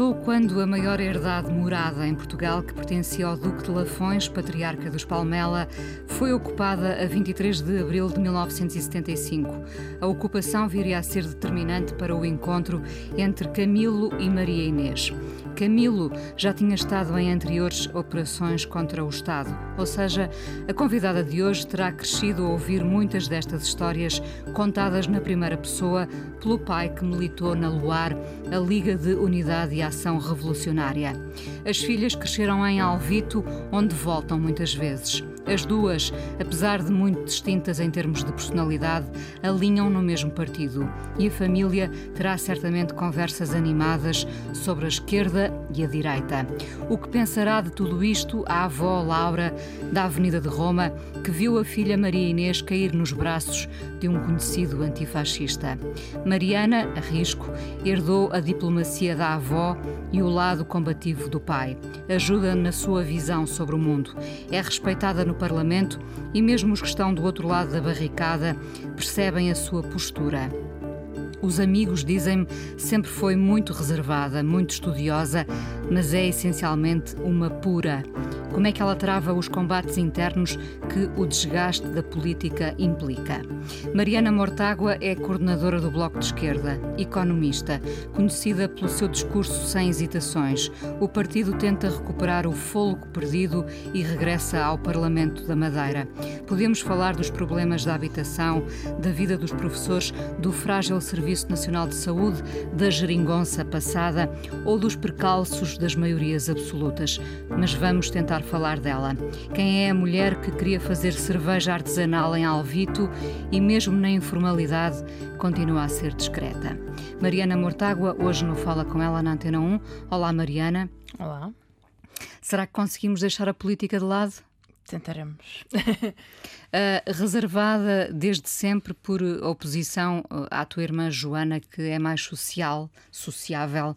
Começou quando a maior herdade morada em Portugal, que pertencia ao Duque de Lafões, patriarca dos Palmela, foi ocupada a 23 de abril de 1975. A ocupação viria a ser determinante para o encontro entre Camilo e Maria Inês. Camilo já tinha estado em anteriores operações contra o Estado, ou seja, a convidada de hoje terá crescido a ouvir muitas destas histórias contadas na primeira pessoa pelo pai que militou na Luar, a Liga de Unidade e Ação Revolucionária. As filhas cresceram em Alvito, onde voltam muitas vezes. As duas, apesar de muito distintas em termos de personalidade, alinham no mesmo partido e a família terá certamente conversas animadas sobre a esquerda e a direita. O que pensará de tudo isto a avó Laura, da Avenida de Roma, que viu a filha Maria Inês cair nos braços de um conhecido antifascista? Mariana, a risco, herdou a diplomacia da avó e o lado combativo do pai. Ajuda na sua visão sobre o mundo. É respeitada no Parlamento e mesmo os que estão do outro lado da barricada percebem a sua postura. Os amigos dizem-me sempre foi muito reservada, muito estudiosa, mas é essencialmente uma pura. Como é que ela trava os combates internos que o desgaste da política implica? Mariana Mortágua é coordenadora do Bloco de Esquerda, economista, conhecida pelo seu discurso sem hesitações. O partido tenta recuperar o fôlego perdido e regressa ao Parlamento da Madeira. Podemos falar dos problemas da habitação, da vida dos professores, do frágil Serviço Nacional de Saúde, da geringonça passada ou dos percalços das maiorias absolutas, mas vamos tentar falar dela. Quem é a mulher que queria fazer cerveja artesanal em Alvito e, mesmo na informalidade, continua a ser discreta? Mariana Mortágua, hoje no Fala com ela na Antena 1. Olá, Mariana. Olá. Será que conseguimos deixar a política de lado? Tentaremos. uh, reservada desde sempre por oposição à tua irmã Joana, que é mais social, sociável.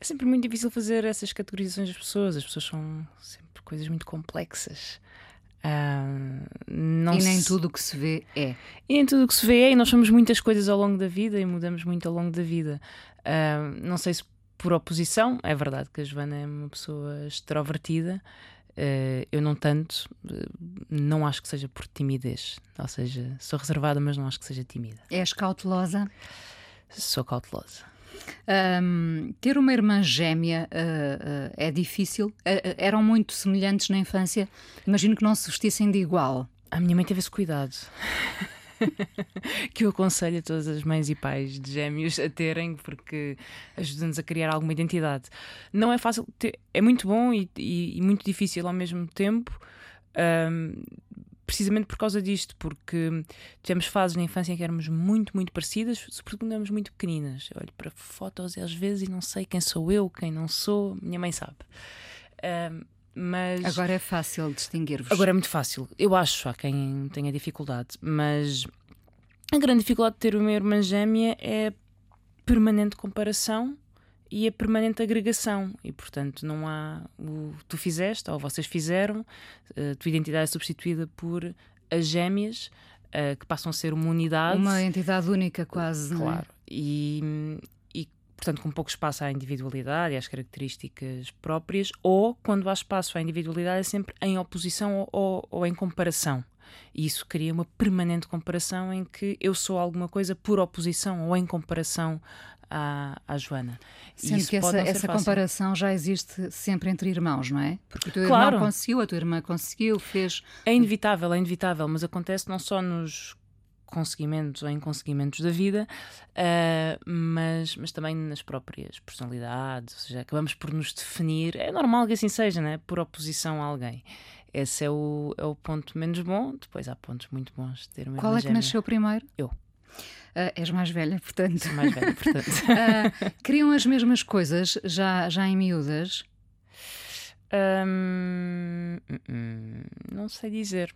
É sempre muito difícil fazer essas categorizações das pessoas. As pessoas são sempre coisas muito complexas. Uh, e nem se... tudo o que se vê é. E nem tudo o que se vê é, e nós somos muitas coisas ao longo da vida e mudamos muito ao longo da vida. Uh, não sei se por oposição, é verdade que a Joana é uma pessoa extrovertida, uh, eu não tanto, não acho que seja por timidez, ou seja, sou reservada, mas não acho que seja tímida. És cautelosa? Sou cautelosa. Um, ter uma irmã gêmea uh, uh, é difícil? Eram muito semelhantes na infância? Imagino que não se vestissem de igual. A minha mãe teve esse cuidado. que eu aconselho a todas as mães e pais de gêmeos a terem, porque ajuda-nos a criar alguma identidade. Não é fácil, é muito bom e, e, e, muito difícil ao mesmo tempo. Um, precisamente por causa disto, porque tivemos fases na infância em que éramos muito, muito parecidas, sobretudo quando éramos muito pequeninas. Eu olho para fotos às vezes e não sei quem sou eu, quem não sou, minha mãe sabe. Uh, mas agora é fácil distinguir-vos. Agora é muito fácil. Eu acho, há quem tenha dificuldade, mas a grande dificuldade de ter uma irmã gêmea é permanente comparação e a permanente agregação. E, portanto, não há o tu fizeste ou vocês fizeram, a tua identidade é substituída por as gêmeas, uh, que passam a ser uma unidade. Uma entidade única, quase. Claro. É? E, portanto, com pouco espaço à individualidade e às características próprias, ou quando há espaço à individualidade, é sempre em oposição ou, ou, ou em comparação. E isso cria uma permanente comparação em que eu sou alguma coisa por oposição ou em comparação à, à Joana. Sendo que essa, essa comparação já existe sempre entre irmãos, não é? Porque o teu claro. irmão conseguiu, a tua irmã conseguiu, fez. É inevitável, é inevitável, mas acontece não só nos conseguimentos ou inconseguimentos da vida, uh, mas, mas também nas próprias personalidades, ou seja, acabamos por nos definir, é normal que assim seja, né? por oposição a alguém. Esse é o, é o ponto menos bom, depois há pontos muito bons de ter uma Qual é que nasceu primeiro? Eu. Uh, és mais velha, portanto. Sou mais velha, portanto. uh, queriam as mesmas coisas já, já em miúdas? Um, hum, não sei dizer.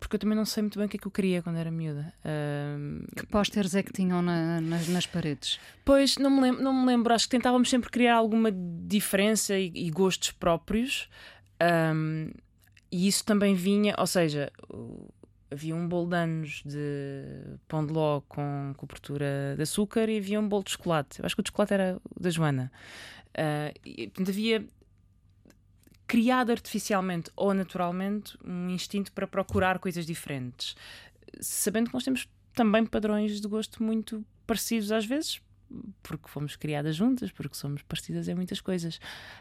Porque eu também não sei muito bem o que é que eu queria quando era miúda. Um, que pósteres é que tinham na, nas, nas, paredes? Pois, não me, lembro, não me lembro. Acho que tentávamos sempre criar alguma diferença e, e gostos próprios. Um, e isso também vinha, ou seja, havia um bolo de anos de pão de ló com cobertura de açúcar e havia um bolo de chocolate. Eu acho que o chocolate era o da Joana. Uh, e, portanto, havia criado artificialmente ou naturalmente um instinto para procurar coisas diferentes, sabendo que nós temos também padrões de gosto muito parecidos às vezes, porque fomos criadas juntas, porque somos parecidas em muitas coisas.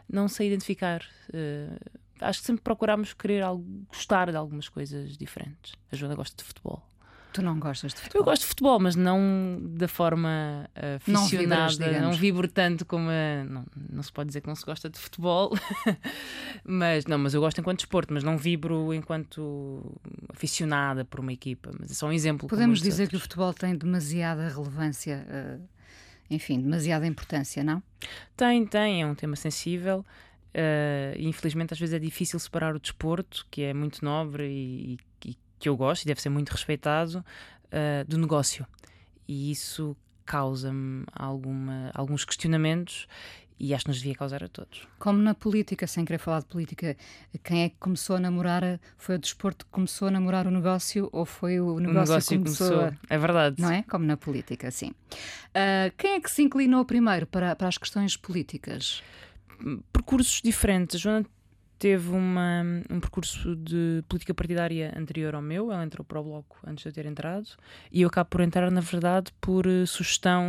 Não sei identificar. Uh, acho que sempre procurámos querer algo, gostar de algumas coisas diferentes. A Joana gosta de futebol. Tu não gostas de futebol? Eu gosto de futebol, mas não da forma uh, aficionada, não, vibras, não vibro tanto como. A, não, não se pode dizer que não se gosta de futebol, mas não, mas eu gosto enquanto desporto, mas não vibro enquanto aficionada por uma equipa. Mas é só um exemplo. Podemos dizer outros. que o futebol tem demasiada relevância, uh, enfim, demasiada importância, não? Tem, tem, é um tema sensível. Uh, infelizmente, às vezes é difícil separar o desporto, que é muito nobre e, e que eu gosto e deve ser muito respeitado, uh, do negócio. E isso causa-me alguns questionamentos e acho que nos devia causar a todos. Como na política, sem querer falar de política, quem é que começou a namorar? Foi o desporto que começou a namorar o negócio ou foi o negócio, o negócio que começou? começou? É verdade. Não é? Como na política, sim. Uh, quem é que se inclinou primeiro para, para as questões políticas? Percursos diferentes. A Joana teve uma, um percurso de política partidária anterior ao meu. Ela entrou para o Bloco antes de eu ter entrado. E eu acabo por entrar, na verdade, por uh, sugestão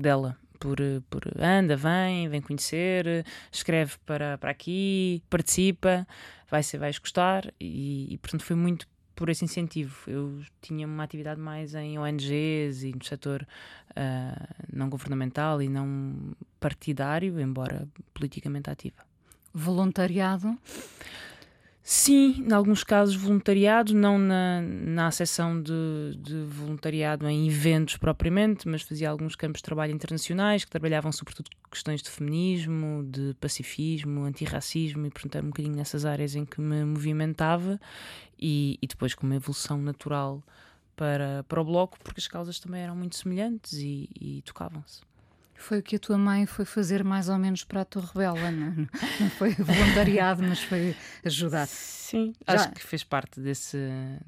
dela. Por, uh, por anda, vem, vem conhecer, escreve para, para aqui, participa, vai ser, vais gostar. E, e, portanto, foi muito por esse incentivo. Eu tinha uma atividade mais em ONGs e no setor uh, não governamental e não partidário, embora politicamente ativa. Voluntariado? Sim, em alguns casos voluntariado, não na, na seção de, de, voluntariado em eventos propriamente, mas fazia alguns campos de trabalho internacionais que trabalhavam sobretudo questões de feminismo, de pacifismo, antirracismo e portanto era um bocadinho nessas áreas em que me movimentava e, e depois com uma evolução natural para, para o bloco, porque as causas também eram muito semelhantes e, e tocavam-se. Foi o que a tua mãe foi fazer mais ou menos para a Torre Bela, não, não foi voluntariado, mas foi ajudar. Sim, Já... acho que fez parte desse,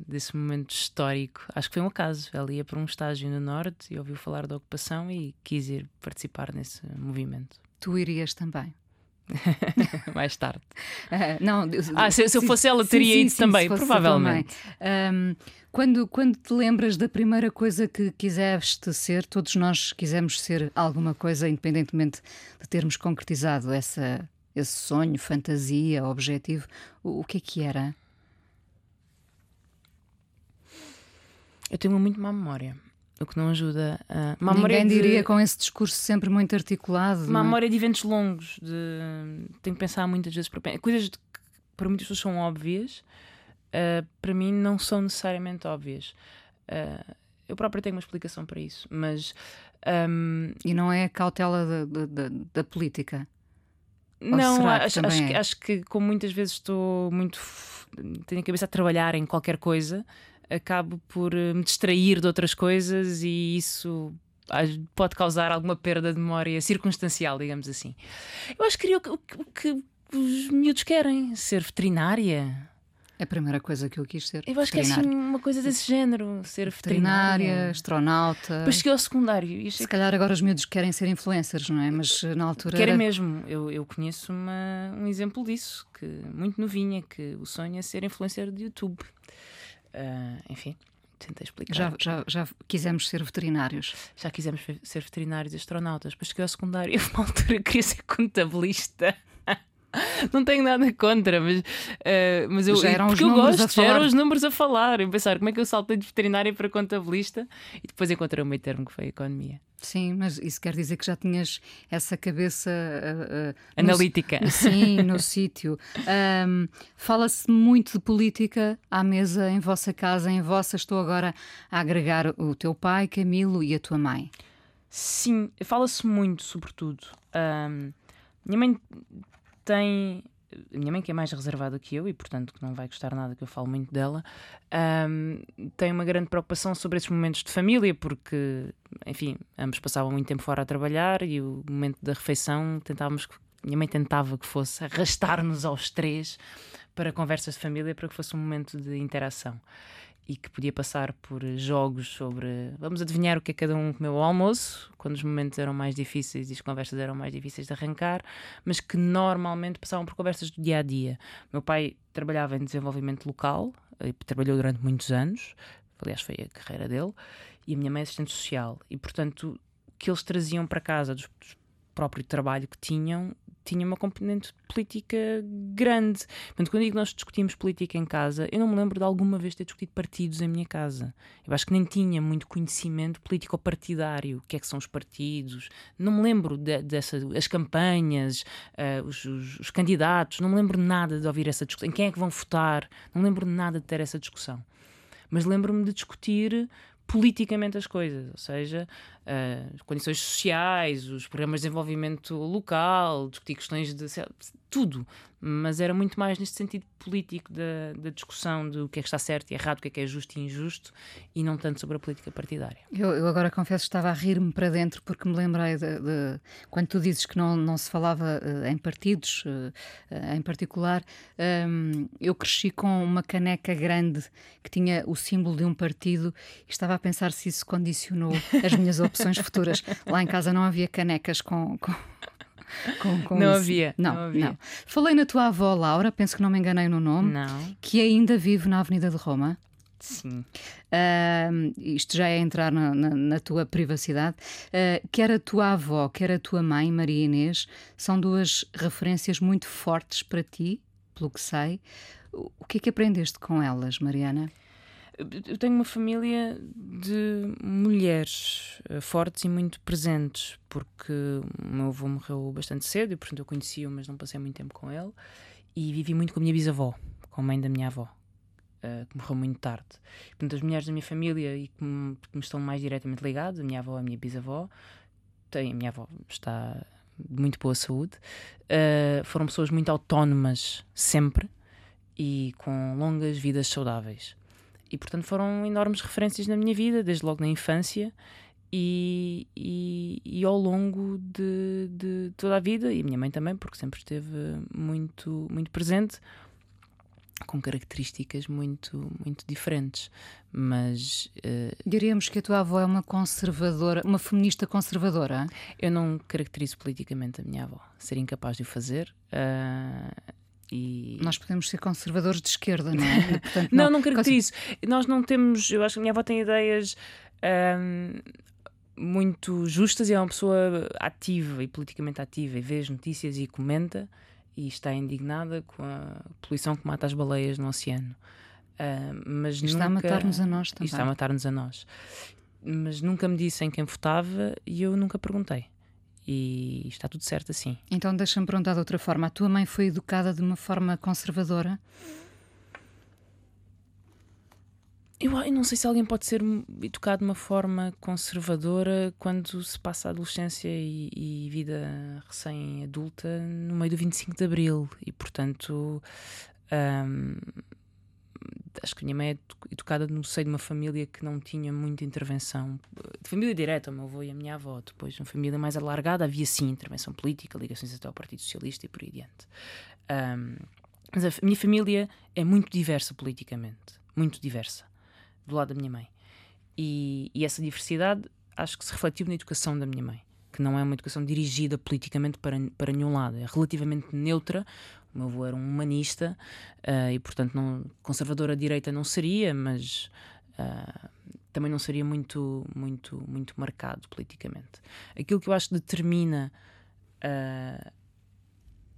desse momento histórico. Acho que foi um acaso. Ela ia para um estágio no Norte e ouviu falar da ocupação e quis ir participar nesse movimento. Tu irias também? mais tarde. Uh, não, ah, se, se eu fosse ela, teria sim, ido sim, também, provavelmente. Um, quando, quando te lembras da primeira coisa que quiseste ser, todos nós quisemos ser alguma coisa, independentemente de termos concretizado essa, esse sonho, fantasia, objetivo, o, o que é que era? Eu tenho muito má memória o que não ajuda. A... Uma Ninguém de... diria com esse discurso sempre muito articulado. Uma é? memória de eventos longos, de... tenho que pensar muitas vezes para coisas que para muitas pessoas são óbvias, uh, para mim não são necessariamente óbvias. Uh, eu própria tenho uma explicação para isso, mas. Um... E não é a cautela da, da, da política? Não, acho, que acho, é? acho que, como muitas vezes estou muito. tenho a cabeça a trabalhar em qualquer coisa, acabo por eh, me distrair de outras coisas e isso pode causar alguma perda de memória circunstancial, digamos assim. Eu acho que queria o que, o que os miúdos querem, ser veterinária. É a primeira coisa que eu quis ser. Eu acho que é assim uma coisa desse género, ser veterinária. veterinária astronauta. Depois cheguei ao secundário. Se calhar agora os miúdos querem ser influencers, não é? Mas eh, na altura. Querem era... mesmo. Eu, eu conheço uma, um exemplo disso, que muito novinha, que o sonho é ser influencer de YouTube. Uh, enfim, tentei explicar. Já, já, já quisemos ser veterinários. Já quisemos ser veterinários e astronautas. Depois cheguei ao secundário e, uma altura, queria ser contabilista. não tenho nada contra, mas, uh, mas eu, já eram porque os eu gosto, já eram os números a falar. Eu pensar como é que eu saltei de veterinária para contabilista e depois encontrei o meio termo que foi a economia. Sim, mas isso quer dizer que já tinhas essa cabeça uh, uh, no- Analítica. Sim, no sítio. Ahm, Fala-se muito de política à mesa em vossa casa, em vossa. Estou agora a agregar o teu pai, Camilo, e a tua mãe. Sim, fala-se muito, sobretudo. Ahm, minha mãe tem. A minha mãe, que é mais reservada que eu e, portanto, que não vai gostar nada que eu falo muito dela, ahm, tem uma grande preocupação sobre esses momentos de família, porque, enfim, ambos passavam muito tempo fora a trabalhar e o momento da refeição tentávamos. Minha mãe tentava que fosse arrastar-nos aos três para conversas de família, para que fosse um momento de interação e que podia passar por jogos sobre vamos adivinhar o que é cada um comeu ao almoço, quando os momentos eram mais difíceis e as conversas eram mais difíceis de arrancar, mas que normalmente passavam por conversas do dia a dia. Meu pai trabalhava em desenvolvimento local, e trabalhou durante muitos anos, aliás, foi a carreira dele, e a minha mãe é assistente social, e portanto o que eles traziam para casa dos, dos próprio trabalho que tinham tinha uma componente política grande. Portanto, quando digo nós discutimos política em casa, eu não me lembro de alguma vez ter discutido partidos em minha casa. Eu acho que nem tinha muito conhecimento político-partidário. O que é que são os partidos? Não me lembro de, dessa, as campanhas, eh, os, os- os candidatos, não me lembro nada de ouvir essa discussão. Em quem é que vão votar? Não me lembro nada de ter essa discussão. Mas lembro-me de discutir politicamente as coisas, ou seja, as condições sociais, os programas de desenvolvimento local, discutir questões de tudo, mas era muito mais neste sentido político da, da discussão do que é que está certo e errado, o que é que é justo e injusto, e não tanto sobre a política partidária. Eu, eu agora confesso que estava a rir-me para dentro porque me lembrei de, de- quando tu dizes que não, não se falava eh, em partidos eh, eh, em particular. hum, eu cresci com uma caneca grande que tinha o símbolo de um partido e estava a pensar se isso condicionou as minhas opções futuras. Lá em casa não havia canecas com. com... com- com Não havia, Não, não havia. não. Falei na tua avó Laura, penso que não me enganei no nome, Não? que ainda vive na Avenida de Roma. Sim. Ahm, isto já é entrar na, na- na tua privacidade. Ah, quer a tua avó, quer a tua mãe, Maria Inês, são duas referências muito fortes para ti, pelo que sei. O o que é que aprendeste com elas, Mariana? Eu tenho uma família de mulheres eh, fortes e muito presentes, porque o meu avô morreu bastante cedo e, portanto, eu conheci-o, mas não passei muito tempo com ele. E vivi muito com a minha bisavó, com a mãe da minha avó, eh, que morreu muito tarde. Portanto, as mulheres da minha família e que me, estão mais diretamente ligadas, a minha avó e a minha bisavó, tem, a minha avó está de muito boa saúde, eh, foram pessoas muito autónomas sempre e com longas vidas saudáveis e portanto foram enormes referências na minha vida, desde logo na infância e, e, e ao longo de, de toda a vida, e a minha mãe também, porque sempre esteve muito, muito presente, com características muito, muito diferentes. Mas eh, Diríamos que a tua avó é uma conservadora, uma feminista conservadora. eu não caracterizo politicamente a minha avó, ser incapaz de o fazer. ah, e... Nós podemos ser conservadores de esquerda, não é? E, portanto, Não, não caracterizo. Nós não temos. Eu acho que a minha avó tem ideias ahm, muito justas e é uma pessoa ativa e politicamente ativa e vê as notícias e comenta e está indignada com a poluição que mata as baleias no oceano. Ahm, mas E está a nunca- matar-nos a nós e também. está a matar-nos a nós. Mas nunca me disse em quem votava e eu nunca perguntei. E está tudo certo assim. Então deixa-me perguntar de outra forma. A tua mãe foi educada de uma forma conservadora? Eu, eu não sei se alguém pode ser educado de uma forma conservadora quando se passa a adolescência e, e vida recém-adulta no meio do 25 de Abril. E, portanto, hum, acho que a minha mãe é edu- educada no seio de uma família que não tinha muita intervenção. De família direta, o meu avô e a minha avó. Depois, uma família mais alargada, havia sim intervenção política, ligações até ao Partido Socialista e por aí adiante. Hum, mas a minha família é muito diversa politicamente. Muito diversa do lado da minha mãe. E, e essa diversidade acho que se refletiu na educação da minha mãe, que não é uma educação dirigida politicamente para, para nenhum lado, é relativamente neutra. O meu avô era um humanista ah, e, portanto, não, conservador à direita não seria, mas ah, também não seria muito, muito, muito marcado politicamente. Aquilo que eu acho que determina ah,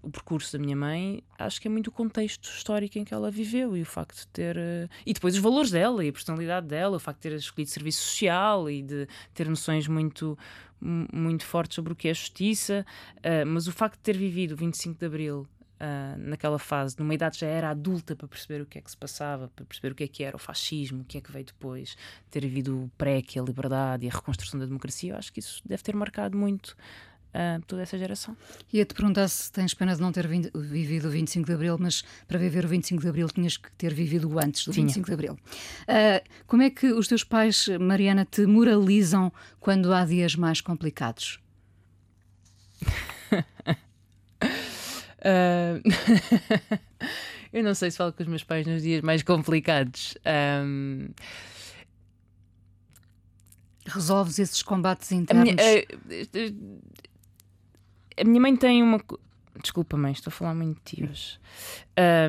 o percurso da minha mãe, acho que é muito o contexto histórico em que ela viveu e o facto de ter. Uh, e depois os valores dela e a personalidade dela, o facto de ter escolhido serviço social e de ter noções muito, muito fortes sobre o que é justiça, uh, mas o facto de ter vivido o 25 de Abril Uh, naquela fase, numa idade já era adulta para perceber o que é que se passava, para perceber o que é que era o fascismo, o que é que veio depois, ter vivido o pré, que a liberdade e a reconstrução da democracia, eu acho que isso deve ter marcado muito uh, toda essa geração. Ia-te perguntar se tens pena de não ter vivido o 25 de Abril, mas para viver o 25 de Abril tinhas que ter vivido antes do Tinha. 25 de Abril. Uh, como é que os teus pais, Mariana, te moralizam quando há dias mais complicados? Uh... eu não sei se falo com os meus pais nos dias mais complicados. Um... Resolves esses combates internos? A minha, uh, a minha mãe tem uma. Desculpa, mãe, estou a falar muito de ti hoje.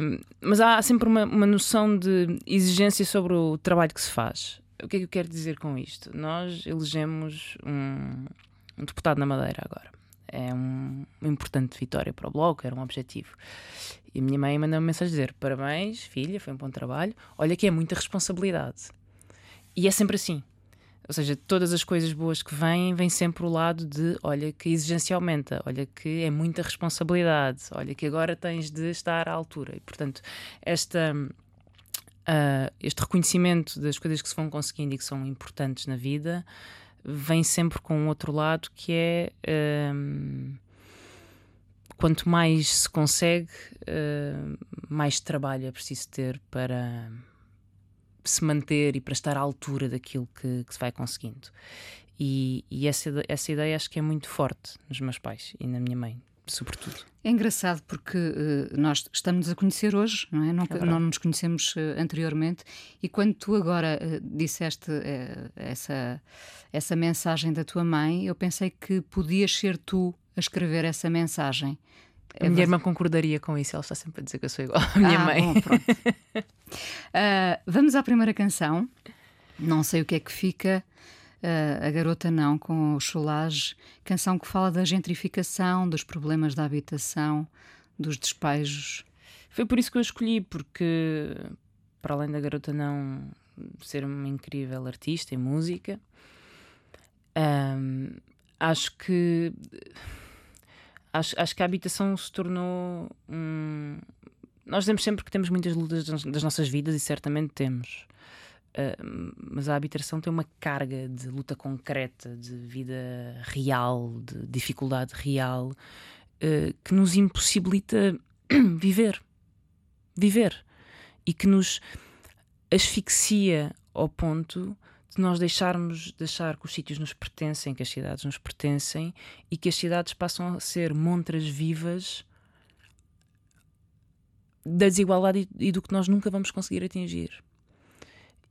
Um, mas há sempre uma, uma noção de exigência sobre o trabalho que se faz. O que é que eu quero dizer com isto? Nós elegemos um, um deputado na Madeira agora é um, uma importante vitória para o Bloco, era um objetivo. E a minha mãe mandou uma mensagem dizer: Parabéns, filha, foi um bom trabalho. Olha que é muita responsabilidade. E é sempre assim. Ou seja, todas as coisas boas que vêm, vem sempre o lado de olha que a exigência aumenta, olha que é muita responsabilidade, olha que agora tens de estar à altura. E portanto, esta. Uh, este reconhecimento das coisas que se vão conseguindo e que são importantes na vida vem sempre com um outro lado que é um, quanto mais se consegue, uh, mais trabalho é preciso ter para se manter e para estar à altura daquilo que, que se vai conseguindo. E, e essa, essa ideia acho que é muito forte nos meus pais e na minha mãe sobretudo. É engraçado porque uh, nós estamos a conhecer hoje, não é? Não, é não nos conhecemos uh, anteriormente e quando tu agora uh, disseste essa, essa mensagem da tua mãe, eu pensei que podias ser tu a escrever essa mensagem. A minha irmã concordaria com isso, ela está sempre a dizer que eu sou igual à minha ah, mãe. Bom, vamos à primeira canção. Não sei o que é que fica uh, A Garota Não, com o Cholage, canção que fala da gentrificação, dos problemas da habitação, dos despejos. Foi por isso que eu escolhi, porque para além da Garota Não ser uma incrível artista em música, um, acho que acho, acho que a habitação se tornou um, nós dizemos sempre que temos muitas lutas das nossas vidas e certamente temos. Uh, mas a habitação tem uma carga de luta concreta, de vida real, de dificuldade real, uh, que nos impossibilita viver. Viver. E que nos asfixia ao ponto de nós deixarmos de achar que os sítios nos pertencem, que as cidades nos pertencem e que as cidades passam a ser montras vivas da desigualdade e do que nós nunca vamos conseguir atingir.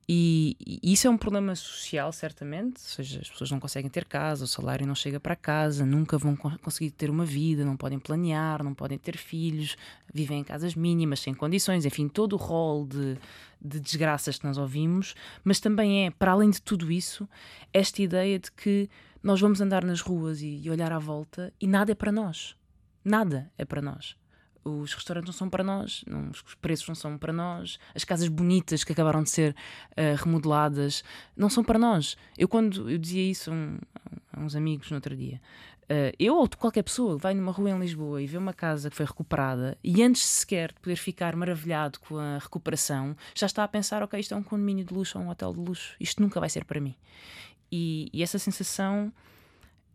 E, e, isso é um problema social, certamente. Ou seja, as pessoas não conseguem ter casa, o salário não chega para casa, nunca vão conseguir ter uma vida, não podem planear, não podem ter filhos, vivem em casas mínimas, sem condições, enfim, todo o rol de, de desgraças que nós ouvimos. Mas também é, para além de tudo isso, esta ideia de que nós vamos andar nas ruas e, e olhar à volta e nada é para nós. Nada é para nós os restaurantes não são para nós, não, os preços não são para nós, as casas bonitas que acabaram de ser uh, remodeladas não são para nós. Eu, quando eu dizia isso a, um, a uns amigos no outro dia, uh, eu ou qualquer pessoa vai numa rua em Lisboa e vê uma casa que foi recuperada e antes sequer de poder ficar maravilhado com a recuperação, já está a pensar: ok, isto é um condomínio de luxo ou um hotel de luxo, isto nunca vai ser para mim. E, e essa sensação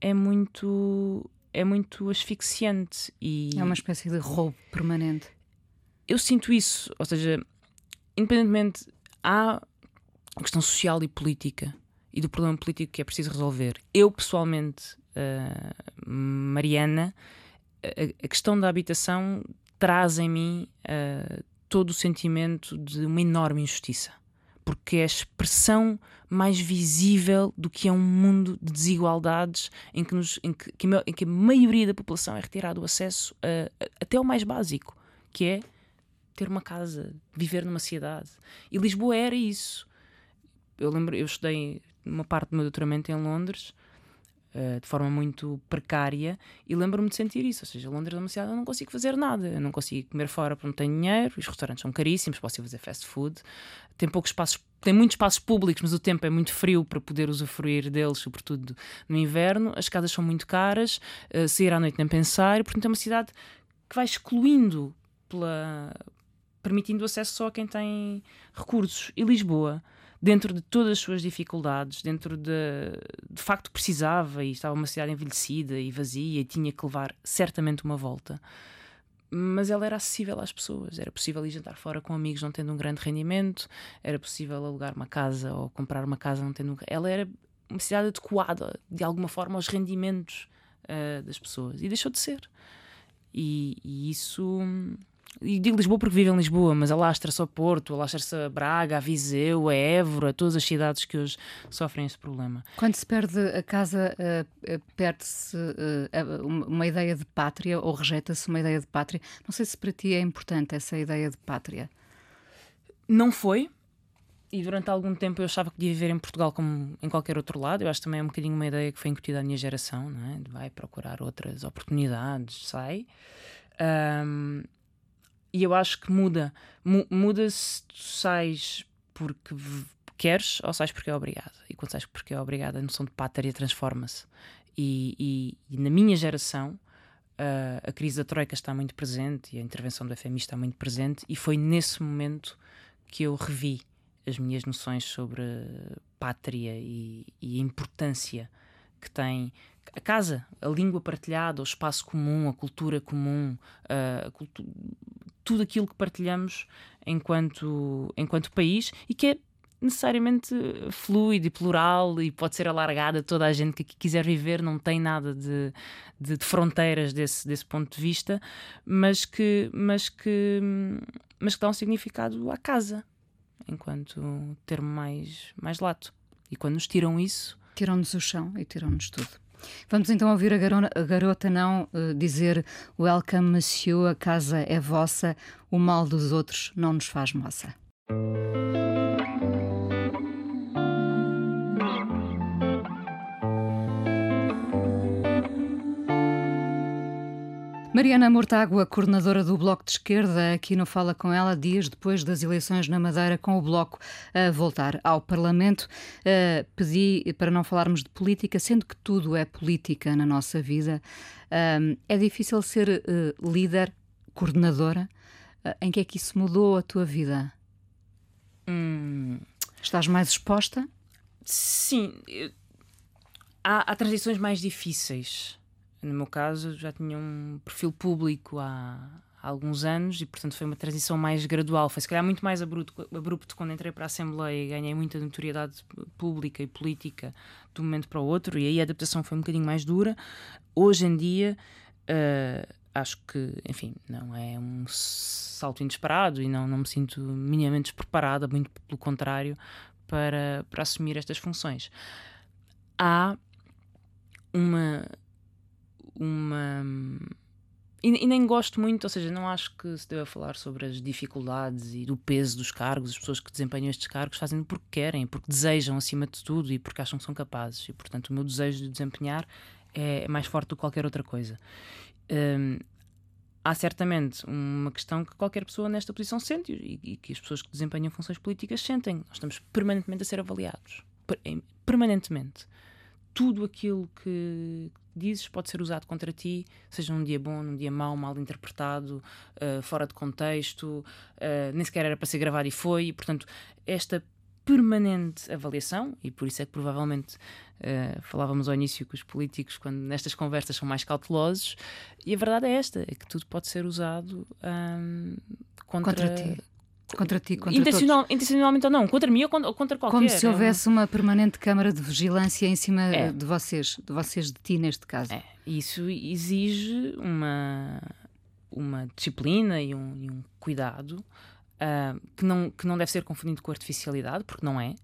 é muito é muito asfixiante e é uma espécie de roubo permanente. Eu sinto isso, ou seja, independentemente há a questão social e política e do problema político que é preciso resolver. Eu pessoalmente, uh, Mariana, a, a, questão da habitação traz em mim uh, todo o sentimento de uma enorme injustiça porque é a expressão mais visível do que é um mundo de desigualdades em que, nos, em que, em que a maioria da população é retirado o acesso a, a, até ao mais básico, que é ter uma casa, viver numa cidade. E Lisboa era isso. Eu lembro, eu estudei uma parte do meu doutoramento em Londres Uh, de forma muito precária e lembro-me de sentir isso. Ou seja, Londres é uma cidade onde eu não consigo fazer nada, eu não consigo comer fora porque não tenho dinheiro, os restaurantes são caríssimos, posso ir fazer fast food, tem poucos espaços, tem muitos espaços públicos, mas o tempo é muito frio para poder usufruir deles, sobretudo no inverno, as casas são muito caras, uh, sair à noite nem pensar, portanto é uma cidade que vai excluindo pela permitindo acesso só a quem tem recursos. E Lisboa dentro de todas as suas dificuldades, dentro de, de facto precisava e estava uma cidade envelhecida e vazia e tinha que levar certamente uma volta. Mas ela era acessível às pessoas, era possível ir jantar fora com amigos não tendo um grande rendimento, era possível alugar uma casa ou comprar uma casa não tendo um... Ela era uma cidade adequada, de alguma forma, aos rendimentos uh, das pessoas. E deixou de ser. E, e isso e digo Lisboa porque vivo em Lisboa, mas alastra-se ao Porto, alastra-se a Braga, a Viseu, a Évora, todas as cidades que hoje sofrem esse problema. Quando se perde a casa, uh, perde-se uh, uma ideia de pátria ou rejeita-se uma ideia de pátria. Não sei se para ti é importante essa ideia de pátria. Não foi. E durante algum tempo eu achava que podia viver em Portugal como em qualquer outro lado. Eu acho também é um bocadinho uma ideia que foi incutida à minha geração, não é? Vai procurar outras oportunidades, sai. Um, e eu acho que muda. muda se tu sais porque queres ou sais porque é obrigado. E quando sais porque é obrigado, a noção de pátria transforma-se. E, e, e, na minha geração, uh, a crise da Troika está muito presente e a intervenção do FMI está muito presente, e foi nesse momento que eu revi as minhas noções sobre pátria e, e a importância que tem a casa, a língua partilhada, o espaço comum, a cultura comum, a cultu tudo aquilo que partilhamos enquanto, enquanto país e que é necessariamente fluido e plural e pode ser alargada toda a gente que aqui quiser viver, não tem nada de, de, de, fronteiras desse, desse ponto de vista, mas que, mas, que, mas que dá um significado à casa enquanto termo mais, mais lato. E quando nos tiram isso. Tiram-nos o chão e tiram-nos tudo. Vamos então ouvir a, garona, a garota não uh, dizer Welcome, monsieur, a casa é vossa, o mal dos outros não nos faz moça. Mariana Mortágua, coordenadora do Bloco de Esquerda, aqui no Fala com ela, dias depois das eleições na Madeira, com o Bloco a voltar ao Parlamento. Uh, pedi para não falarmos de política, sendo que tudo é política na nossa vida. Uh, é difícil ser uh, líder, coordenadora? em que é que isso mudou a tua vida? Hum. Estás mais exposta? Sim. Há, há transições mais difíceis no meu caso, já tinha um perfil público há, há, alguns anos e, portanto, foi uma transição mais gradual. Foi, se calhar, muito mais abrupto, abrupto quando entrei para a Assembleia e ganhei muita notoriedade pública e política de um momento para o outro, e aí a adaptação foi um bocadinho mais dura. Hoje em dia, uh, acho que, enfim, não é um salto inesperado e não, não me sinto minimamente despreparada, muito pelo contrário, para, para assumir estas funções. Há uma uma. E, e, nem gosto muito, ou seja, não acho que se deva falar sobre as dificuldades e do peso dos cargos. As pessoas que desempenham estes cargos fazem porque querem, porque desejam acima de tudo e porque acham que são capazes. E, portanto, o meu desejo de desempenhar é, mais forte do que qualquer outra coisa. Um, há certamente uma questão que qualquer pessoa nesta posição sente e, e, que as pessoas que desempenham funções políticas sentem. Nós estamos permanentemente a ser avaliados. Permanentemente. Tudo aquilo que dizes pode ser usado contra ti, seja num dia bom, num dia mau, mal interpretado, uh, fora de contexto, uh, nem sequer era para ser gravado e foi, e, portanto, esta permanente avaliação, e por isso é que provavelmente uh, falávamos ao início que os políticos, quando nestas conversas, são mais cautelosos, e a verdade é esta: é que tudo pode ser usado um, contra, contra ti. Contra ti, contra Intencional, Intencionalmente ou não, contra mim ou contra, ou contra qualquer. Como se houvesse uma permanente câmara de vigilância em cima é. de vocês, de vocês de ti neste caso. É. Isso exige uma, uma disciplina e um, e um cuidado uh, que, não, que não deve ser confundido com artificialidade, porque não é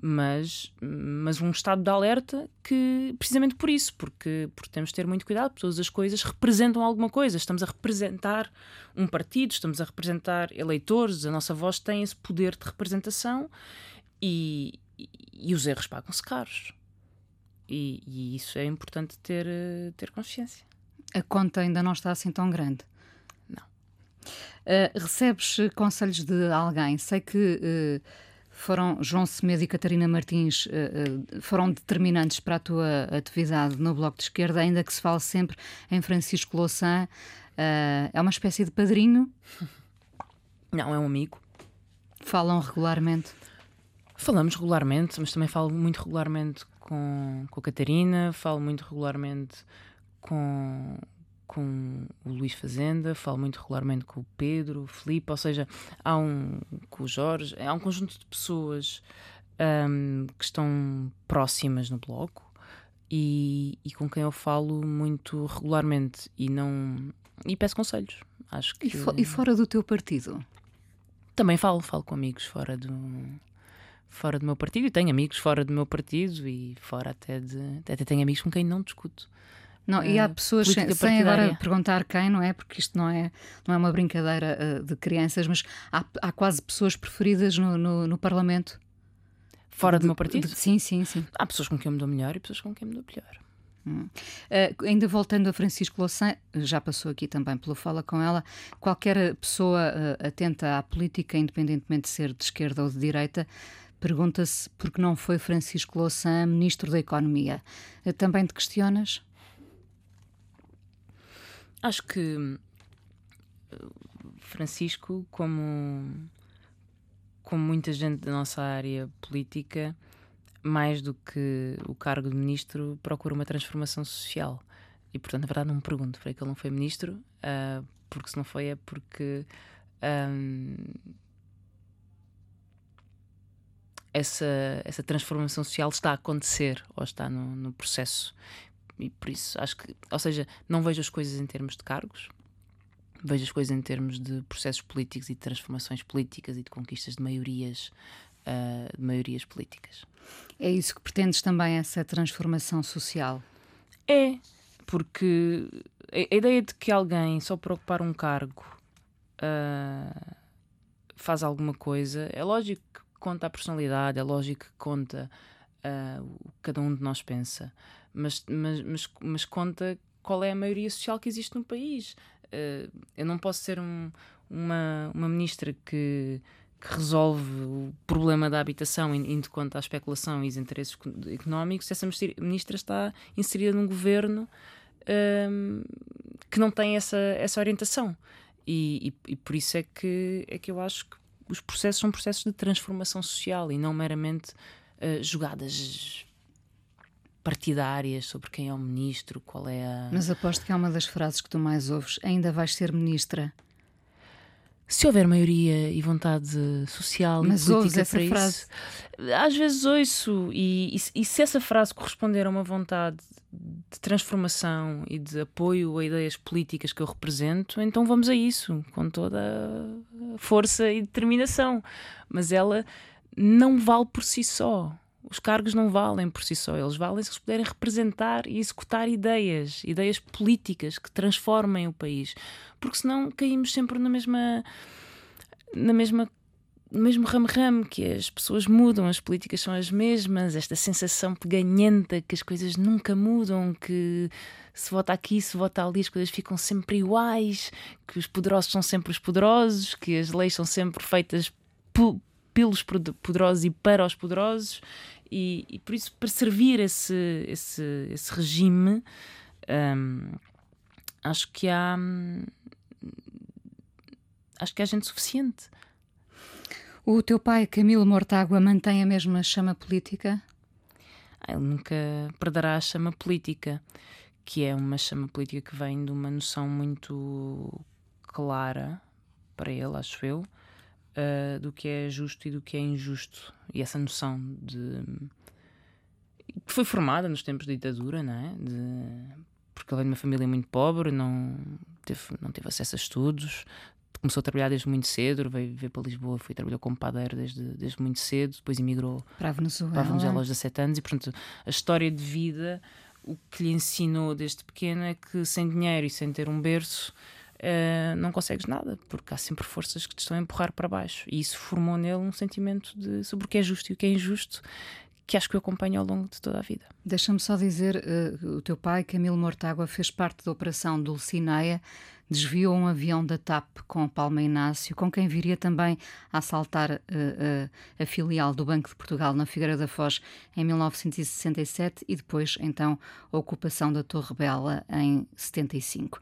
mas, mas um estado de alerta que, precisamente por isso, porque, porque temos de ter muito cuidado, todas as coisas representam alguma coisa. Estamos a representar um partido, estamos a representar eleitores, a nossa voz tem esse poder de representação e, e, e os erros pagam-se caros. E, e isso é importante ter, uh, ter consciência. A conta ainda não está assim tão grande? Não. Uh, recebes conselhos de alguém? Sei que foram João Semedo e Catarina Martins foram determinantes para a tua atividade no Bloco de Esquerda, ainda que se fale sempre em Francisco Louçã. é uma espécie de padrinho? Não, é um amigo. Falam regularmente? Falamos regularmente, mas também falo muito regularmente com, com a Catarina, falo muito regularmente com, com o Luís Fazenda, falo muito regularmente com o Pedro, o Filipe, ou seja, há um com o Jorge, há um conjunto de pessoas um, que estão próximas no bloco e, e, com quem eu falo muito regularmente e não e peço conselhos. Acho que... e, fo e fora do teu partido? Também falo, falo com amigos fora do fora do meu partido e tenho amigos fora do meu partido e fora até de até tenho amigos com quem não discuto. Não, e há eh, pessoas sem, sem agora perguntar quem, não é? Porque isto não é, não é uma brincadeira uh, de crianças, mas há, há quase pessoas preferidas no, no, no Parlamento. Fora do meu partido? De, sim, sim, sim. Há pessoas com quem eu me dou melhor e pessoas com quem eu me dou pior. Hum. Uh, ainda voltando a Francisco Louçã, já passou aqui também pelo Fala com ela, qualquer pessoa uh, atenta à política, independentemente de ser de esquerda ou de direita, pergunta-se por que não foi Francisco Louçã ministro da Economia. Uh, também te questionas? Acho que Francisco, como, como muita gente da nossa área política, mais do que o cargo de ministro, procura uma transformação social. E, portanto, na verdade, não me pergunto para que ele não foi ministro, uh, porque se não foi é porque um, essa, essa transformação social está a acontecer ou está no, no processo. E por isso, acho que, ou seja, não vejo as coisas em termos de cargos, vejo as coisas em termos de processos políticos e de transformações políticas e de conquistas de maiorias uh, de maiorias políticas. É isso que pretendes também, essa transformação social? É, porque a, ideia de que alguém só por ocupar um cargo uh, faz alguma coisa, é lógico que conta a personalidade, é lógico que conta uh, o que cada um de nós pensa, mas, mas, mas, mas, conta qual é a maioria social que existe no país. Uh, eu não posso ser um, uma, uma ministra que que resolve o problema da habitação, indo conta à especulação e os interesses económicos, essa ministra está inserida num governo um, que não tem essa, essa orientação. E, e, e, por isso é que, é que eu acho que os processos são processos de transformação social e não meramente uh, jogadas partidárias sobre quem é o ministro, qual é a. Mas aposto que é uma das frases que tu mais ouves: ainda vais ser ministra se houver maioria e vontade social Mas e política para isso, frase. às vezes ouço e, e, e, se essa frase corresponder a uma vontade de transformação e de apoio a ideias políticas que eu represento, então vamos a isso com toda a força e determinação. Mas ela não vale por si só. Os cargos não valem por si só, eles valem se eles puderem representar e executar ideias, ideias políticas que transformem o país. Porque senão caímos sempre na mesma. na mesma no mesmo ramo-ramo, que as pessoas mudam, as políticas são as mesmas, esta sensação peganhenta que as coisas nunca mudam, que se vota aqui, se vota ali, as coisas ficam sempre iguais, que os poderosos são sempre os poderosos, que as leis são sempre feitas pelos poderosos e para os poderosos, e, e por isso, para servir esse, esse, esse regime, um, acho que há. Acho que há gente suficiente. O teu pai, Camilo Mortágua, mantém a mesma chama política? Ah, ele nunca perderá a chama política, que é uma chama política que vem de uma noção muito clara para ele, acho eu, uh, do que é justo e do que é injusto. E essa noção de. que foi formada nos tempos da ditadura, não é? De... porque ele vem de uma família muito pobre, não teve, não teve acesso a estudos, começou a trabalhar desde muito cedo, veio viver para Lisboa, foi trabalhou como padeiro desde, desde muito cedo, depois emigrou para a Venezuela, para a Venezuela aos 17 anos e, portanto, a história de vida, o que lhe ensinou desde pequeno é que sem dinheiro e sem ter um berço uh, não consegues nada, porque há sempre forças que te estão a empurrar para baixo. E isso formou nele um sentimento de, sobre o que é justo e o que é injusto, que acho que o acompanha ao longo de toda a vida. Deixa-me só dizer: uh, o teu pai, Camilo Mortágua, fez parte da operação Dulcineia, desviou um avião da TAP com Palma Inácio, com quem viria também a assaltar uh, uh, a filial do Banco de Portugal na Figueira da Foz em 1967 e depois, então, a ocupação da Torre Bela em 75.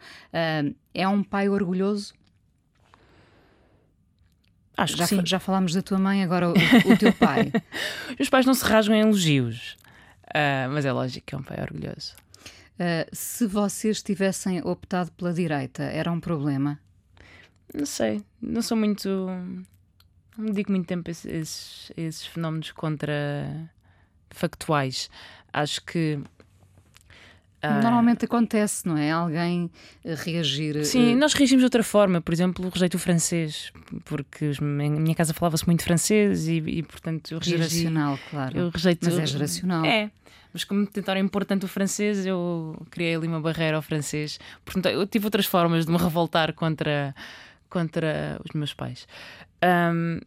é um pai orgulhoso? Acho já, que sim. Já falámos da tua mãe, agora o, o teu pai. Os pais não se rasgam em elogios, uh, mas é lógico que é um pai orgulhoso. Uh, se vocês tivessem optado pela direita, era um problema? Não sei, não sou muito. Não dedico muito tempo esses, esses fenómenos contra factuais. Acho que. Normalmente acontece, não é? Alguém eh, reagir. Sim, uh... nós reagimos de outra forma. Por exemplo, rejeito o francês, porque em minha casa falava-se muito francês e, e portanto, eu reagi. Geracional, claro. Eu rejeito... Mas é geracional. É. Mas como tentaram impor tanto o francês, eu criei ali uma barreira ao francês. Portanto, eu tive outras formas de me revoltar contra, contra os meus pais. Um,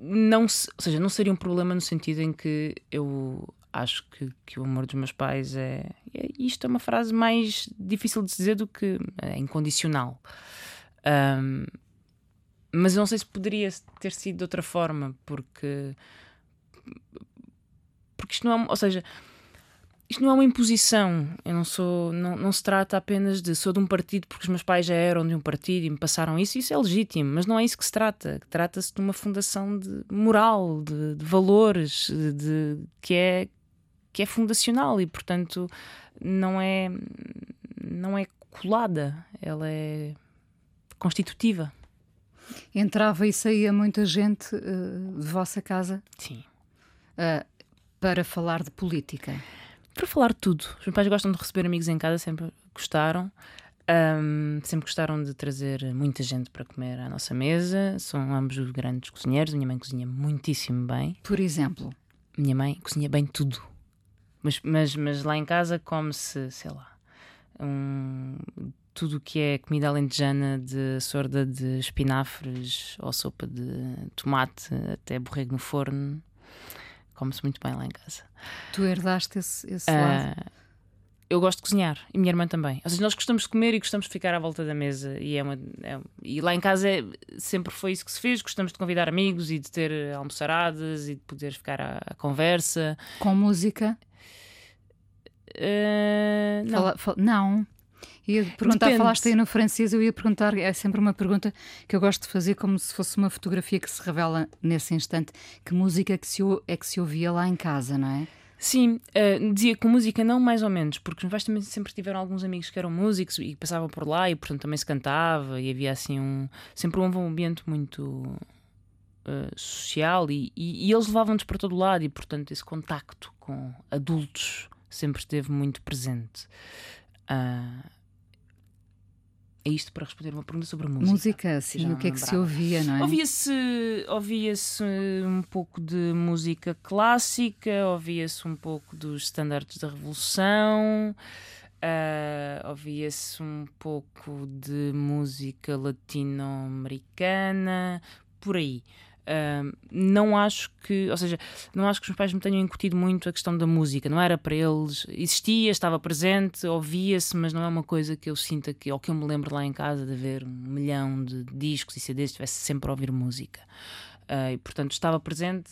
não, ou seja, não seria um problema no sentido em que eu acho que, que o amor dos meus pais é, é, Isto é uma frase mais difícil de dizer do que é incondicional. Um, mas eu não sei se poderia ter sido de outra forma, porque. Porque isto não é. Ou seja, isto não é uma imposição. Eu não sou. Não, não se trata apenas de sou de um partido porque os meus pais já eram de um partido e me passaram isso. Isso é legítimo, mas não é isso que se trata. Trata-se de uma fundação de moral, de, de valores, de, de, que é que é fundacional e, portanto, não é, não é colada, ela é constitutiva. Entrava e saía muita gente uh, de vossa casa? Sim. Uh, para falar de política? Para falar de tudo. Os meus pais gostam de receber amigos em casa, sempre gostaram. Um, sempre gostaram de trazer muita gente para comer à nossa mesa. São ambos grandes cozinheiros. Minha mãe cozinha muitíssimo bem. Por exemplo? Minha mãe cozinha bem tudo. Mas, mas, mas lá em casa come-se, sei lá, um, tudo o que é comida alentejana, de sorda de espinafres ou sopa de tomate, até borrego no forno, come-se muito bem lá em casa. Tu herdaste esse, esse uh, lado? Eu gosto de cozinhar e minha irmã também. Ou seja, nós gostamos de comer e gostamos de ficar à volta da mesa. E, é uma, é, e lá em casa é, sempre foi isso que se fez. Gostamos de convidar amigos e de ter almoçaradas e de poder ficar à, à conversa. Com música? Uh, não. Fala, fala, não. Ia perguntar, Depende. falaste aí no francês, eu ia perguntar, é sempre uma pergunta que eu gosto de fazer como se fosse uma fotografia que se revela nesse instante. Que música que se, é que se ouvia lá em casa, não é? Sim, uh, dizia que música não mais ou menos, porque os meus também sempre tiveram alguns amigos que eram músicos e passavam por lá e portanto também se cantava e havia assim um sempre um ambiente muito uh, social e, e, e eles levavam-nos para todo lado e portanto esse contacto com adultos sempre esteve muito presente. Uh, é isto para responder uma pergunta sobre a música. Música, sim, o que é que se ouvia, não é? Ouvia-se ouvia um pouco de música clássica, ouvia-se um pouco dos standards da Revolução, uh, ouvia-se um pouco de música latino-americana, por aí. Não acho que, ou seja, não acho que os meus pais me tenham incutido muito a questão da música, não era para eles, existia, estava presente, ouvia-se, mas não é uma coisa que eu sinta que, ou que eu me lembro lá em casa de ver um milhão de discos e CDs, estivesse sempre a ouvir música. Uh, e portanto estava presente,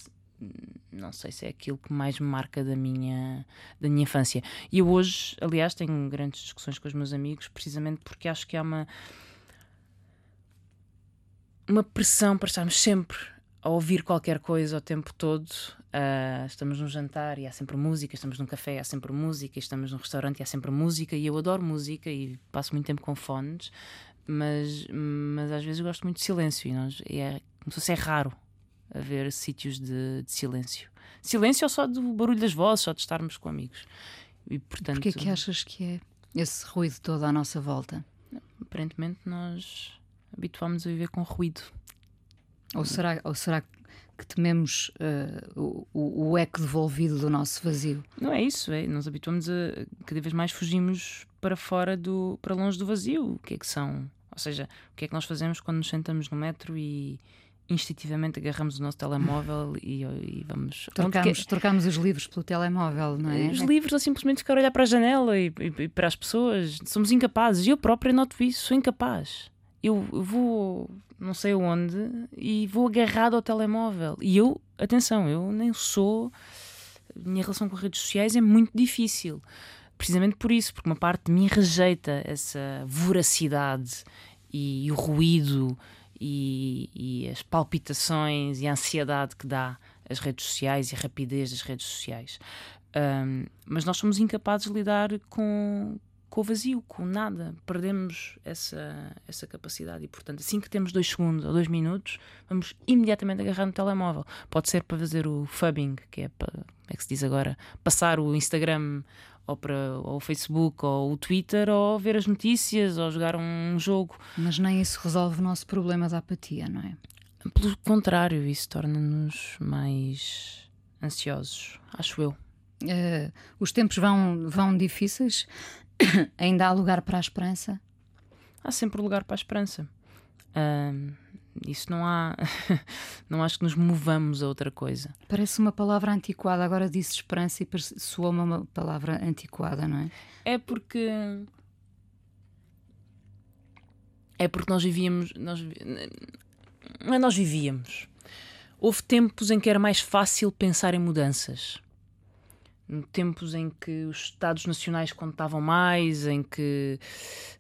não sei se é aquilo que mais me marca da minha, da minha infância. E eu hoje, aliás, tenho grandes discussões com os meus amigos, precisamente porque acho que há uma uma pressão para estarmos sempre a ouvir qualquer coisa o tempo todo. Uh, estamos num jantar e há sempre música, estamos num café e há sempre música, estamos num restaurante e há sempre música. E eu adoro música e passo muito tempo com fones, mas, mas às vezes gosto muito de silêncio. E, nós, e é como se fosse é raro haver sítios de, de, silêncio. Silêncio ou só do barulho das vozes, só de estarmos com amigos. E, portanto, Porquê é que achas que é esse ruído todo à nossa volta? Aparentemente nós habituámos a viver com ruído. Ou será, ou será que tememos uh, o, o, eco devolvido do nosso vazio? Não é isso, é, nós habituamos a cada vez mais fugimos para fora do, para longe do vazio. O que é que são? Ou seja, o que é que nós fazemos quando nos sentamos no metro e, instintivamente agarramos o nosso telemóvel e, e vamos. Trocamos, trocamos os livros pelo telemóvel, não é? Os livros ou simplesmente ficar a olhar para a janela e, e, e para as pessoas. Somos incapazes. Eu própria noto isso, sou incapaz. Eu, vou não sei onde e vou agarrado ao telemóvel. E eu, atenção, eu nem sou. Minha relação com redes sociais é muito difícil. Precisamente por isso, porque uma parte de mim rejeita essa voracidade e, e o ruído e, e, as palpitações e a ansiedade que dá as redes sociais e a rapidez das redes sociais. Um, mas nós somos incapazes de lidar com, com o vazio, com nada. Perdemos essa, essa capacidade e, portanto, assim que temos dois segundos ou dois minutos, vamos imediatamente agarrar no telemóvel. Pode ser para fazer o fubbing, que é para, como é que se diz agora, passar o Instagram ou para ou o Facebook ou o Twitter ou ver as notícias ou jogar um jogo. Mas nem isso resolve o nosso problema da apatia, não é? Pelo contrário, isso torna-nos mais ansiosos, acho eu. Uh, os tempos vão, vão difíceis, ainda há lugar para a esperança? Há sempre lugar para a esperança. Isso não há. não acho que nos movamos a outra coisa. Parece uma palavra antiquada. Agora disse esperança e soou uma palavra antiquada, não é? É porque. É porque nós vivíamos. Nós, não é nós vivíamos. Houve tempos em que era mais fácil pensar em mudanças tempos em que os Estados Nacionais contavam mais, em que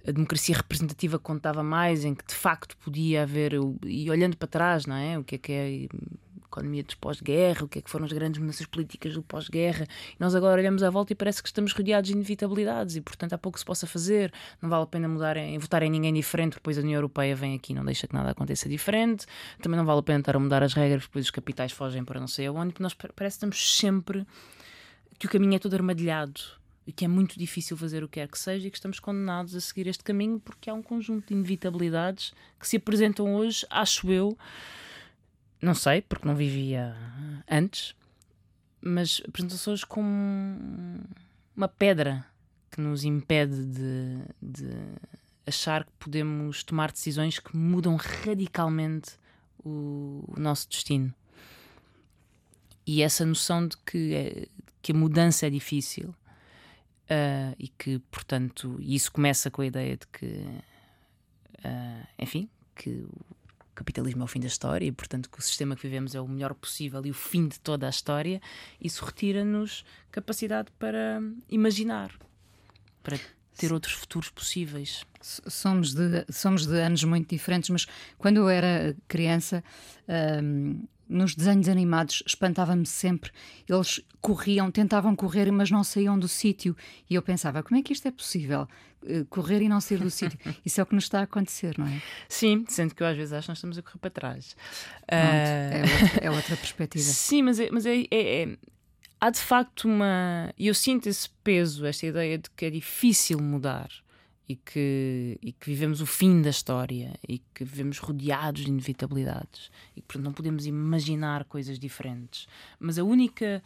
a democracia representativa contava mais, em que de facto podia haver, e olhando para trás, não é? O que é que é a economia dos pós-guerra, o que é que foram as grandes mudanças políticas do pós-guerra. Nós agora olhamos à volta e parece que estamos rodeados de inevitabilidades e, portanto, há pouco se possa fazer. Não vale a pena mudar em, votar em ninguém diferente, depois a União Europeia vem aqui e não deixa que nada aconteça diferente. Também não vale a pena estar a mudar as regras, depois os capitais fogem para não sei aonde, nós parece que estamos sempre que o caminho é todo armadilhado e que é muito difícil fazer o que quer que seja e que estamos condenados a seguir este caminho porque há um conjunto de inevitabilidades que se apresentam hoje, acho eu, não sei, porque não vivia antes, mas apresentam-se hoje como uma pedra que nos impede de, de achar que podemos tomar decisões que mudam radicalmente o, o nosso destino. E essa noção de que é, que a mudança é difícil uh, e que, portanto, isso começa com a ideia de que, uh, enfim, que o capitalismo é o fim da história e, portanto, que o sistema que vivemos é o melhor possível e o fim de toda a história, isso retira-nos capacidade para imaginar, para ter outros futuros possíveis. Somos de, somos de anos muito diferentes, mas quando eu era criança, um, nos desenhos animados espantava-me sempre. Eles corriam, tentavam correr, mas não saíam do sítio. E eu pensava, como é que isto é possível? Eh, correr e não sair do sítio. Isso é o que nos está a acontecer, não é? Sim, sendo que eu às vezes acho que nós estamos a correr para trás. Pronto, é, outra, é, outra, perspectiva. Sim, mas, é, mas é, é, é, há de facto uma. E eu sinto esse peso, esta ideia de que é difícil mudar e que, e que vivemos o fim da história e que vivemos rodeados de inevitabilidades e que portanto, não podemos imaginar coisas diferentes. Mas a única,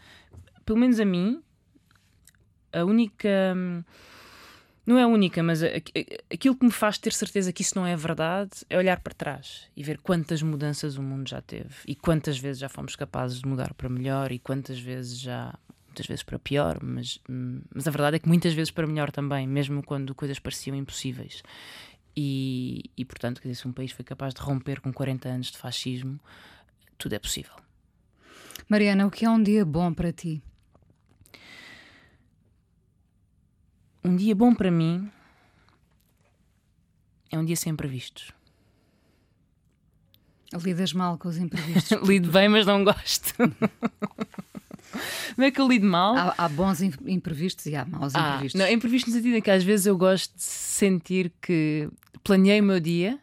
pelo menos a mim, a única. Não é a única, mas aquilo que me faz ter certeza que isso não é verdade é olhar para trás e ver quantas mudanças o mundo já teve e quantas vezes já fomos capazes de mudar para melhor e quantas vezes já muitas vezes para pior, mas, mas a verdade é que muitas vezes para melhor também, mesmo quando coisas pareciam impossíveis. E, e portanto, quer dizer, se um país foi capaz de romper com 40 anos de fascismo, tudo é possível. Mariana, o que é um dia bom para ti? Um dia bom para mim é um dia sem imprevistos. Lidas mal com os imprevistos. Lido bem, mas não gosto. Como é que eu lido mal? Há, há bons imprevistos e há maus ah, imprevistos. Não, imprevistos no sentido em que às vezes eu gosto de sentir que planeei o meu dia.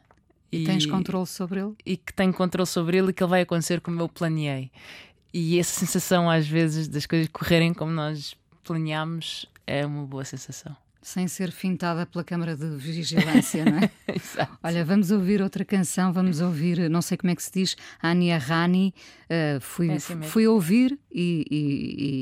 E, e tens controle sobre ele? E que tenho controle sobre ele e que ele vai acontecer como eu planeei. E essa sensação, às vezes, das coisas correrem como nós planeámos é uma boa sensação. Sem ser fintada pela Câmara de Vigilância, não é? Exato. Olha, vamos ouvir outra canção, vamos ouvir, não sei como é que se diz, Ania Rani. Uh, fui, é assim fui ouvir e,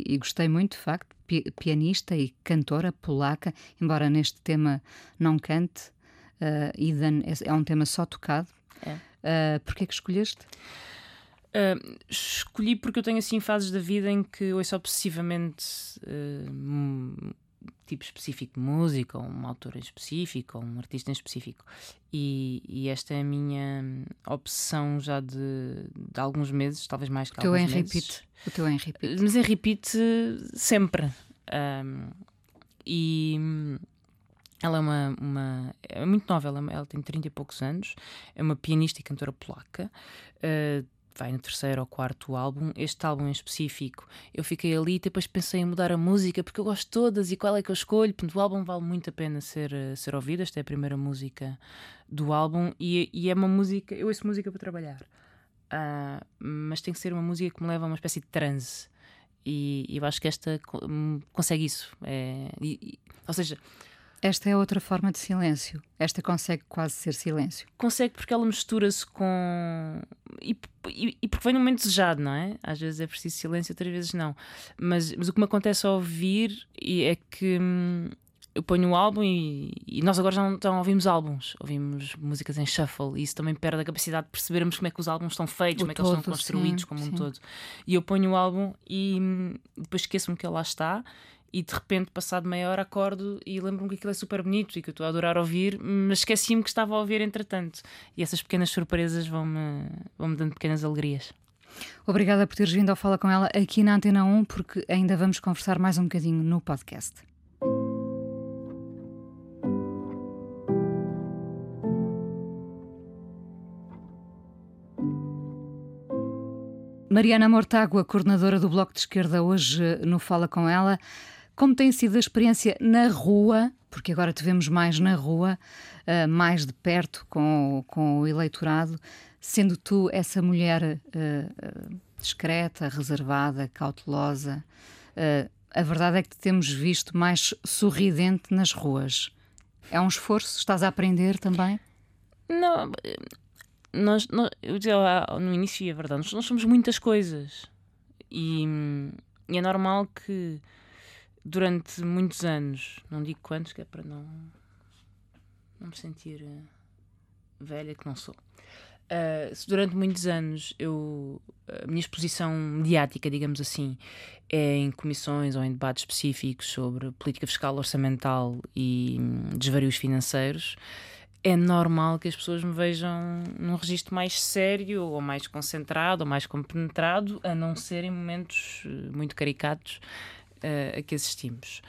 e, e, gostei muito, de facto. Pianista e cantora polaca, embora neste tema não cante. Uh, Eden é, é um tema só tocado. É. Uh, Porquê que escolheste? Uh, escolhi porque eu tenho assim fases da vida em que ouço obsessivamente uh, tipo específico de música, ou uma autora em específico, ou um artista em específico. E, e esta é a minha obsessão já de, de alguns meses, talvez mais que o teu alguns meses. repeat. O teu em repeat. Mas em repeat sempre. Um, e ela é uma, uma, é muito nova, ela, ela, tem 30 e poucos anos, é uma pianista e cantora polaca. Uh, vai no terceiro ou quarto álbum. Este álbum em específico, eu fiquei ali e depois pensei em mudar a música porque eu gosto de todas e qual é que eu escolho. Portanto, o álbum vale muito a pena ser, eh, ser ouvido. Esta é a primeira música do álbum e, e é uma música. Eu ouço música para trabalhar, uh, mas tem que ser uma música que me leva a uma espécie de transe. E, e eu acho que esta hum, consegue isso. É, e, ou seja, esta é outra forma de silêncio. Esta consegue quase ser silêncio. Consegue porque ela mistura-se com. E, e, e, porque vem num momento desejado, não é? Às vezes é preciso silêncio, outras vezes não. Mas, mas o que me acontece ao ouvir é que hum, eu ponho o álbum e, e, nós agora já não, já não, ouvimos álbuns, ouvimos músicas em shuffle e isso também perde a capacidade de percebermos como é que os álbuns estão feitos, o como é que todo, eles estão construídos sim, como sim. um todo. E eu ponho o álbum e hum, depois esqueço-me que ele lá está e de repente, passado meia hora, acordo e lembro-me que aquilo é super bonito e que eu estou a adorar ouvir, mas esqueci-me que estava a ouvir entretanto. E essas pequenas surpresas vão-me vão dando pequenas alegrias. Obrigada por teres vindo ao Fala com ela aqui na Antena 1, porque ainda vamos conversar mais um bocadinho no podcast. Mariana Mortágua, coordenadora do Bloco de Esquerda, hoje no Fala com ela. Como tem sido a experiência na rua, porque agora te vemos mais na rua, uh, mais de perto com, com o eleitorado, sendo tu essa mulher uh, discreta, reservada, cautelosa, uh, a verdade é que te temos visto mais sorridente nas ruas. É um esforço? Estás a aprender também? Não, nós, nós eu dizia no início, é verdade, nós, nós somos muitas coisas e, e é normal que durante muitos anos, não digo quantos, que é para não, não me sentir uh, velha, que não sou. Uh, durante muitos anos eu a minha exposição mediática, digamos assim, é em comissões ou em debates específicos sobre política fiscal, orçamental e hum, desvarios financeiros, é normal que as pessoas me vejam num registro mais sério ou mais concentrado ou mais compenetrado, a não ser em momentos eh, muito caricatos uh, a que assistimos.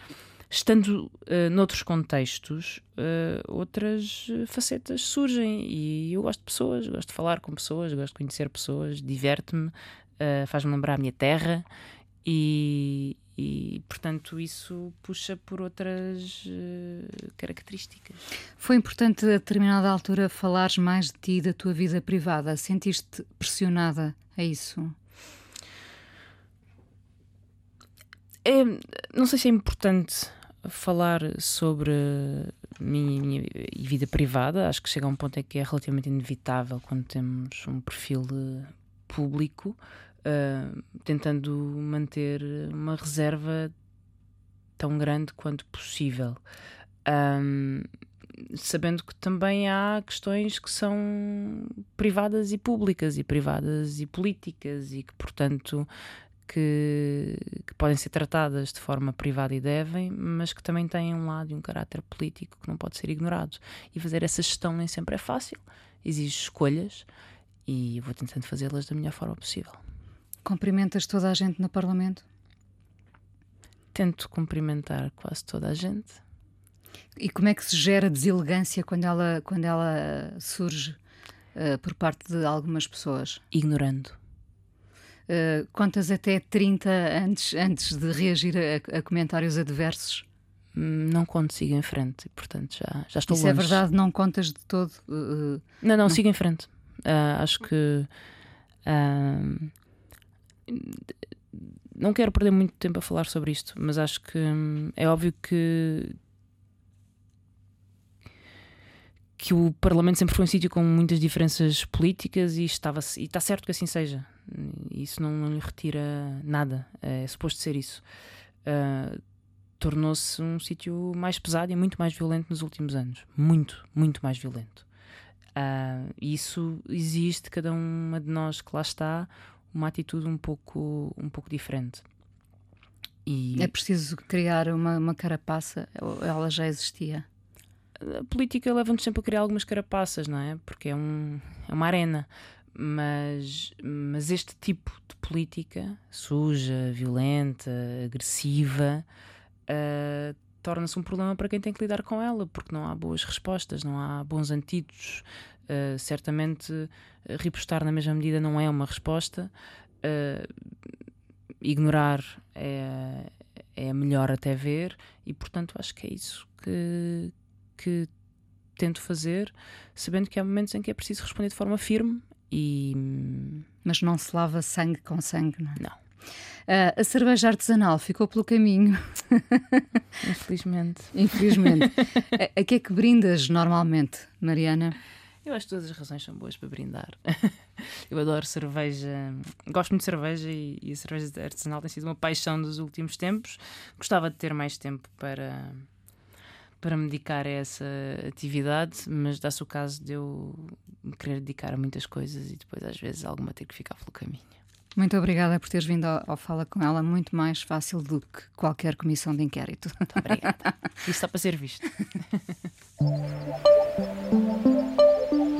Estando uh, noutros contextos, uh, outras facetas surgem e eu gosto de pessoas, gosto de falar com pessoas, gosto de conhecer pessoas, diverte-me, uh, faz-me lembrar a minha terra e, e, portanto, isso puxa por outras uh, características. Foi importante a determinada altura falares mais de ti e da tua vida privada. Sentiste pressionada a isso? É, não sei se é importante falar sobre minha, minha vida privada. Acho que chega a um ponto em que é relativamente inevitável quando temos um perfil público, uh, tentando manter uma reserva tão grande quanto possível. Um, sabendo que também há questões que são privadas e públicas, e privadas e políticas, e que, portanto, que, que, podem ser tratadas de forma privada e devem, mas que também têm um lado e um caráter político que não pode ser ignorado. E fazer essa gestão nem sempre é fácil, exige escolhas e vou tentando fazê-las da melhor forma possível. Cumprimentas toda a gente no Parlamento? Tento cumprimentar quase toda a gente. E como é que se gera deselegância quando ela, quando ela surge uh, por parte de algumas pessoas? Ignorando uh, contas até 30 antes, antes de reagir a, a comentários adversos? Hum, não conto, sigo em frente, portanto já, já estou Isso longe. é verdade, não contas de todo? Uh, não, não, não, sigo em frente. Uh, acho que. Uh, não quero perder muito tempo a falar sobre isto, mas acho que hum, é óbvio que. que o Parlamento sempre foi um sítio com muitas diferenças políticas e, estava, e está certo que assim seja. Isso não, não lhe retira nada. É suposto ser isso. Uh, Tornou-se um sítio mais pesado e muito mais violento nos últimos anos. Muito, muito mais violento. Uh, isso existe, cada uma de nós que lá está, uma atitude um pouco, um pouco diferente. E... É preciso criar uma, uma carapaça, ela já existia? A política leva-nos sempre a criar algumas carapaças, não é? Porque é, um, é uma arena. Mas, mas este tipo de política, suja, violenta, agressiva, uh, torna-se um problema para quem tem que lidar com ela, porque não há boas respostas, não há bons antídotos. Uh, certamente, uh, repostar na mesma medida não é uma resposta. Uh, ignorar é, é melhor até ver, e portanto acho que é isso que, que tento fazer, sabendo que há momentos em que é preciso responder de forma firme e. Mas não se lava sangue com sangue, não é? Não. Uh, a cerveja artesanal ficou pelo caminho. Infelizmente. Infelizmente. a, a que é que brindas normalmente, Mariana? Eu acho que todas as razões são boas para brindar. eu adoro cerveja, gosto muito de cerveja e, e, a cerveja artesanal tem sido uma paixão dos últimos tempos. Gostava de ter mais tempo para, para me dedicar a essa atividade, mas dá-se o caso de eu me querer dedicar a muitas coisas e depois, às vezes, alguma ter que ficar pelo caminho. Muito obrigada por teres vindo ao, ao, Fala com ela, muito mais fácil do que qualquer comissão de inquérito. Muito obrigada. Isto está para ser visto.